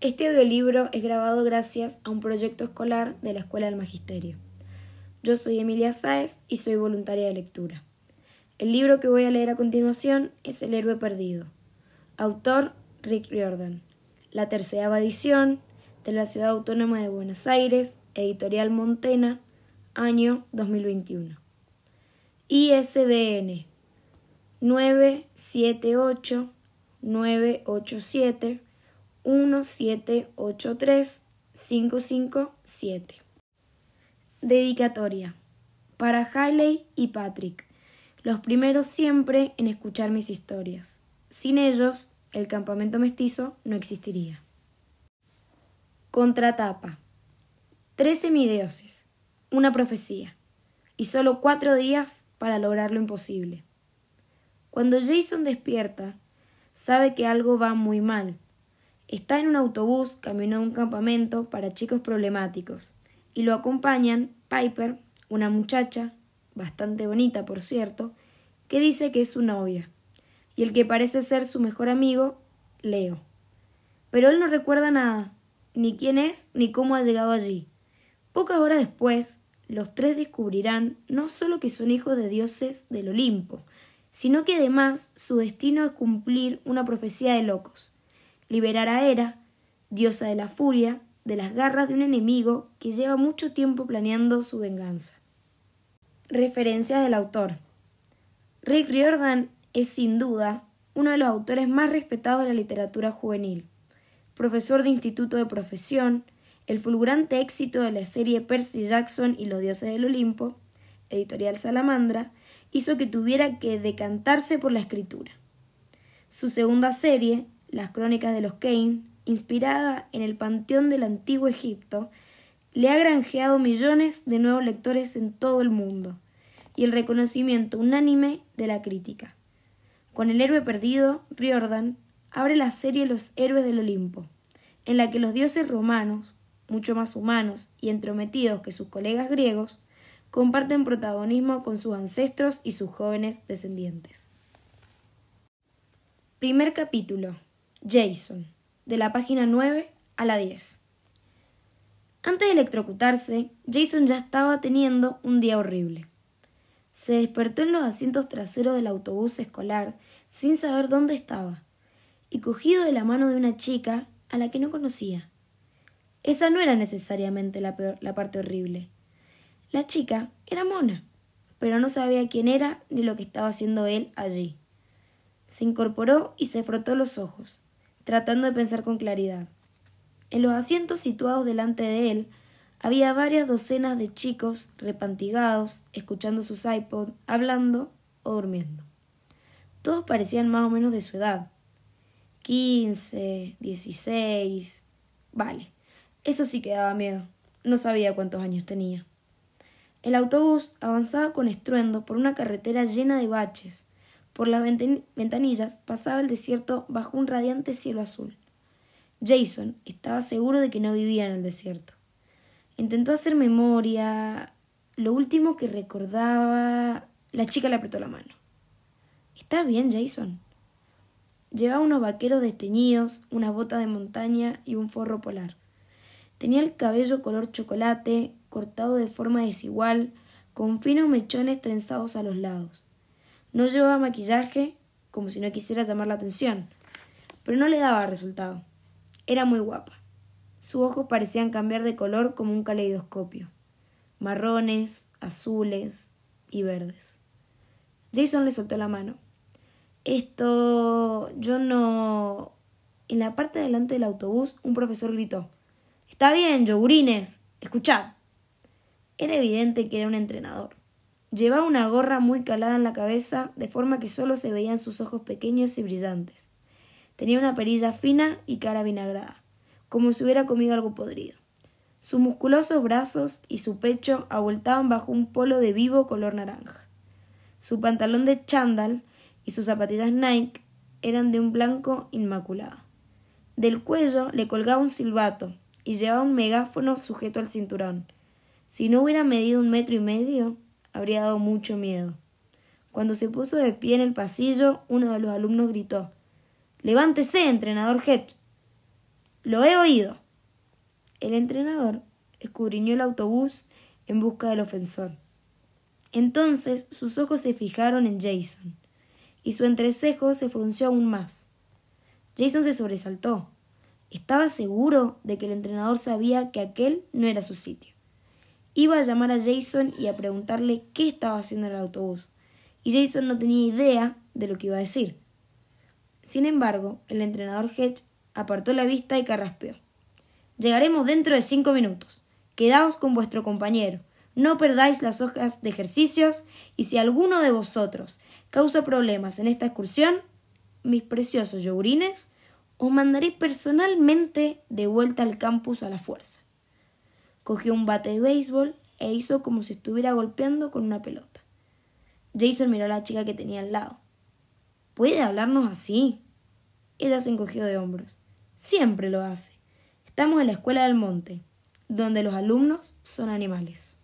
Este audiolibro es grabado gracias a un proyecto escolar de la Escuela del Magisterio. Yo soy Emilia Sáez y soy voluntaria de lectura. El libro que voy a leer a continuación es El héroe perdido. Autor Rick Riordan. La tercera edición de la Ciudad Autónoma de Buenos Aires, editorial Montena, año 2021. ISBN 978 987 1783557. Dedicatoria. Para Hailey y Patrick, los primeros siempre en escuchar mis historias. Sin ellos, el campamento mestizo no existiría. Contratapa. Tres semidioses, una profecía, y solo cuatro días para lograr lo imposible. Cuando Jason despierta, sabe que algo va muy mal Está en un autobús camino a un campamento para chicos problemáticos y lo acompañan Piper, una muchacha, bastante bonita por cierto, que dice que es su novia, y el que parece ser su mejor amigo, Leo. Pero él no recuerda nada, ni quién es ni cómo ha llegado allí. Pocas horas después, los tres descubrirán no solo que son hijos de dioses del Olimpo, sino que además su destino es cumplir una profecía de locos liberar a Hera, diosa de la furia, de las garras de un enemigo que lleva mucho tiempo planeando su venganza. Referencia del autor. Rick Riordan es sin duda uno de los autores más respetados de la literatura juvenil. Profesor de instituto de profesión, el fulgurante éxito de la serie Percy Jackson y los dioses del Olimpo, editorial Salamandra, hizo que tuviera que decantarse por la escritura. Su segunda serie, las crónicas de los Kane, inspirada en el panteón del antiguo Egipto, le ha granjeado millones de nuevos lectores en todo el mundo y el reconocimiento unánime de la crítica. Con El héroe perdido, Riordan abre la serie Los héroes del Olimpo, en la que los dioses romanos, mucho más humanos y entrometidos que sus colegas griegos, comparten protagonismo con sus ancestros y sus jóvenes descendientes. Primer capítulo Jason, de la página 9 a la 10. Antes de electrocutarse, Jason ya estaba teniendo un día horrible. Se despertó en los asientos traseros del autobús escolar sin saber dónde estaba, y cogido de la mano de una chica a la que no conocía. Esa no era necesariamente la, la parte horrible. La chica era mona, pero no sabía quién era ni lo que estaba haciendo él allí. Se incorporó y se frotó los ojos tratando de pensar con claridad. En los asientos situados delante de él había varias docenas de chicos repantigados, escuchando sus iPod, hablando o durmiendo. Todos parecían más o menos de su edad. Quince, dieciséis. Vale, eso sí que daba miedo. No sabía cuántos años tenía. El autobús avanzaba con estruendo por una carretera llena de baches, por las ventanillas pasaba el desierto bajo un radiante cielo azul. Jason estaba seguro de que no vivía en el desierto. Intentó hacer memoria. Lo último que recordaba. La chica le apretó la mano. ¿Está bien, Jason? Llevaba unos vaqueros desteñidos, una bota de montaña y un forro polar. Tenía el cabello color chocolate, cortado de forma desigual, con finos mechones trenzados a los lados. No llevaba maquillaje, como si no quisiera llamar la atención, pero no le daba resultado. Era muy guapa. Sus ojos parecían cambiar de color como un caleidoscopio. Marrones, azules y verdes. Jason le soltó la mano. Esto. yo no. En la parte delante del autobús, un profesor gritó. Está bien, yogurines. Escuchad. Era evidente que era un entrenador. Llevaba una gorra muy calada en la cabeza, de forma que solo se veían sus ojos pequeños y brillantes. Tenía una perilla fina y cara vinagrada, como si hubiera comido algo podrido. Sus musculosos brazos y su pecho abultaban bajo un polo de vivo color naranja. Su pantalón de chándal y sus zapatillas Nike eran de un blanco inmaculado. Del cuello le colgaba un silbato y llevaba un megáfono sujeto al cinturón. Si no hubiera medido un metro y medio, habría dado mucho miedo. Cuando se puso de pie en el pasillo, uno de los alumnos gritó Levántese, entrenador Hedge. Lo he oído. El entrenador escudriñó el autobús en busca del ofensor. Entonces sus ojos se fijaron en Jason, y su entrecejo se frunció aún más. Jason se sobresaltó. Estaba seguro de que el entrenador sabía que aquel no era su sitio. Iba a llamar a Jason y a preguntarle qué estaba haciendo en el autobús, y Jason no tenía idea de lo que iba a decir. Sin embargo, el entrenador Hedge apartó la vista y carraspeó. Llegaremos dentro de cinco minutos. Quedaos con vuestro compañero. No perdáis las hojas de ejercicios y si alguno de vosotros causa problemas en esta excursión, mis preciosos yogurines, os mandaré personalmente de vuelta al campus a la fuerza. Cogió un bate de béisbol e hizo como si estuviera golpeando con una pelota. Jason miró a la chica que tenía al lado. ¿Puede hablarnos así? Ella se encogió de hombros. Siempre lo hace. Estamos en la escuela del monte, donde los alumnos son animales.